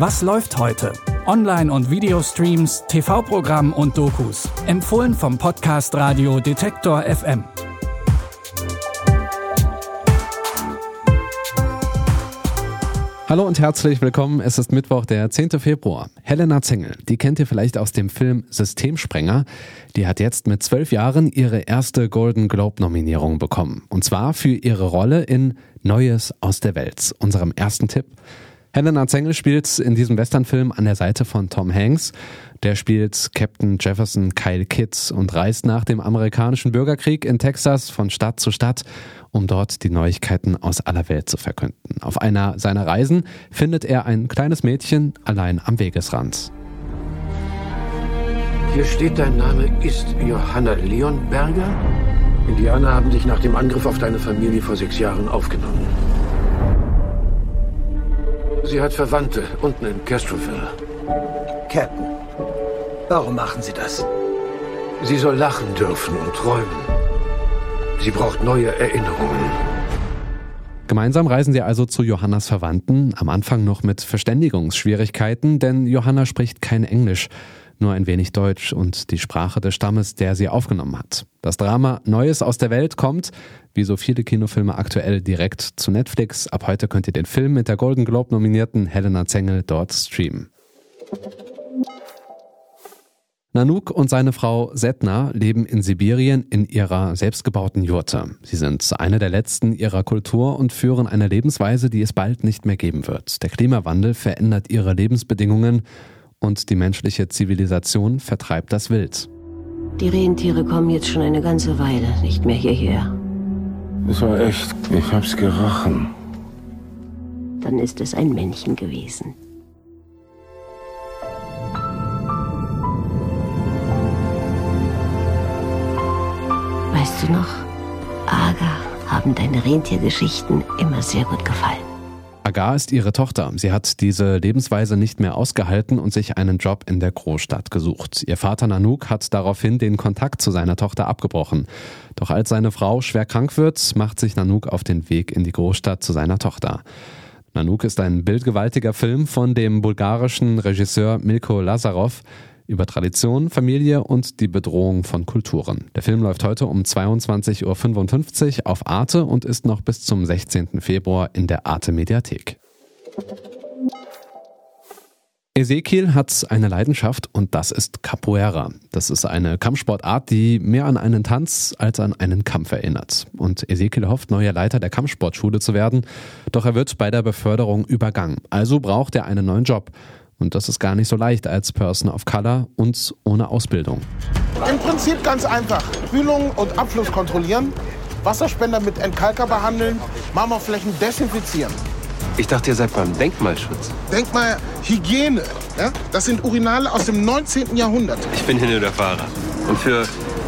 Was läuft heute? Online- und Videostreams, TV-Programm und Dokus. Empfohlen vom Podcast Radio Detektor FM. Hallo und herzlich willkommen. Es ist Mittwoch, der 10. Februar. Helena Zengel, die kennt ihr vielleicht aus dem Film Systemsprenger. Die hat jetzt mit zwölf Jahren ihre erste Golden Globe Nominierung bekommen. Und zwar für ihre Rolle in Neues aus der Welt, unserem ersten Tipp. Helena Zengel spielt in diesem Westernfilm an der Seite von Tom Hanks. Der spielt Captain Jefferson Kyle Kitts und reist nach dem amerikanischen Bürgerkrieg in Texas von Stadt zu Stadt, um dort die Neuigkeiten aus aller Welt zu verkünden. Auf einer seiner Reisen findet er ein kleines Mädchen allein am Wegesrand. Hier steht, dein Name ist Johanna Leonberger. Indianer haben dich nach dem Angriff auf deine Familie vor sechs Jahren aufgenommen. Sie hat Verwandte unten in Castroville. Captain, warum machen Sie das? Sie soll lachen dürfen und träumen. Sie braucht neue Erinnerungen. Gemeinsam reisen sie also zu Johannas Verwandten, am Anfang noch mit Verständigungsschwierigkeiten, denn Johanna spricht kein Englisch, nur ein wenig Deutsch und die Sprache des Stammes, der sie aufgenommen hat. Das Drama Neues aus der Welt kommt, wie so viele Kinofilme aktuell, direkt zu Netflix. Ab heute könnt ihr den Film mit der Golden Globe nominierten Helena Zengel dort streamen. Nanook und seine Frau Setna leben in Sibirien in ihrer selbstgebauten Jurte. Sie sind eine der letzten ihrer Kultur und führen eine Lebensweise, die es bald nicht mehr geben wird. Der Klimawandel verändert ihre Lebensbedingungen und die menschliche Zivilisation vertreibt das Wild. Die Rentiere kommen jetzt schon eine ganze Weile nicht mehr hierher. Es war echt. Ich hab's gerochen. Dann ist es ein Männchen gewesen. Weißt du noch, Aga haben deine Rentiergeschichten immer sehr gut gefallen. Agar ist ihre Tochter. Sie hat diese Lebensweise nicht mehr ausgehalten und sich einen Job in der Großstadt gesucht. Ihr Vater Nanook hat daraufhin den Kontakt zu seiner Tochter abgebrochen. Doch als seine Frau schwer krank wird, macht sich Nanook auf den Weg in die Großstadt zu seiner Tochter. Nanook ist ein bildgewaltiger Film von dem bulgarischen Regisseur Milko Lazarov über Tradition, Familie und die Bedrohung von Kulturen. Der Film läuft heute um 22.55 Uhr auf Arte und ist noch bis zum 16. Februar in der Arte Mediathek. Ezekiel hat eine Leidenschaft und das ist Capoeira. Das ist eine Kampfsportart, die mehr an einen Tanz als an einen Kampf erinnert. Und Ezekiel hofft, neuer Leiter der Kampfsportschule zu werden, doch er wird bei der Beförderung übergangen. Also braucht er einen neuen Job. Und das ist gar nicht so leicht als Person of Color und ohne Ausbildung. Im Prinzip ganz einfach. Kühlung und Abfluss kontrollieren, Wasserspender mit Entkalker behandeln, Marmorflächen desinfizieren. Ich dachte, ihr seid beim Denkmalschutz. Denkmalhygiene. Ja? Das sind Urinale aus dem 19. Jahrhundert. Ich bin hier nur der Fahrer. Und für,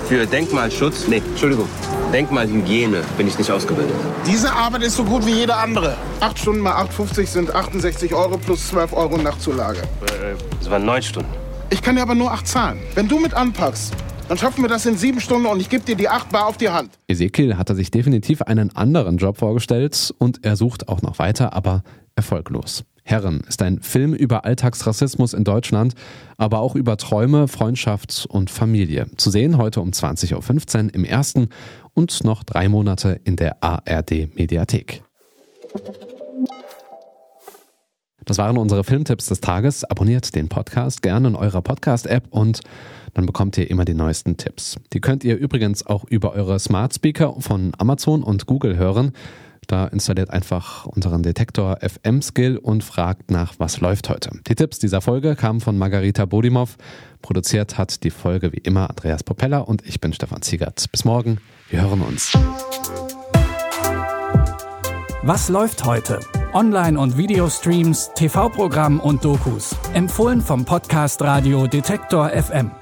für Denkmalschutz, nee, Entschuldigung, Denkmalhygiene bin ich nicht ausgebildet. Diese Arbeit ist so gut wie jede andere. Acht Stunden mal 8,50 sind 68 Euro plus 12 Euro Nachzulage. Äh, Das waren neun Stunden. Ich kann dir aber nur acht zahlen. Wenn du mit anpackst, dann schaffen wir das in sieben Stunden und ich gebe dir die acht Bar auf die Hand. Ezekiel hatte sich definitiv einen anderen Job vorgestellt und er sucht auch noch weiter, aber erfolglos. Herren ist ein Film über Alltagsrassismus in Deutschland, aber auch über Träume, Freundschaft und Familie. Zu sehen heute um 20.15 Uhr im ersten und noch drei Monate in der ARD Mediathek. Das waren unsere Filmtipps des Tages. Abonniert den Podcast gerne in eurer Podcast-App und dann bekommt ihr immer die neuesten Tipps. Die könnt ihr übrigens auch über eure Smart Speaker von Amazon und Google hören. Da installiert einfach unseren Detektor FM Skill und fragt nach, was läuft heute. Die Tipps dieser Folge kamen von Margarita Bodimov. Produziert hat die Folge wie immer Andreas Propeller und ich bin Stefan Ziegert. Bis morgen, wir hören uns. Was läuft heute? Online- und Videostreams, TV-Programm und Dokus. Empfohlen vom Podcast Radio Detektor FM.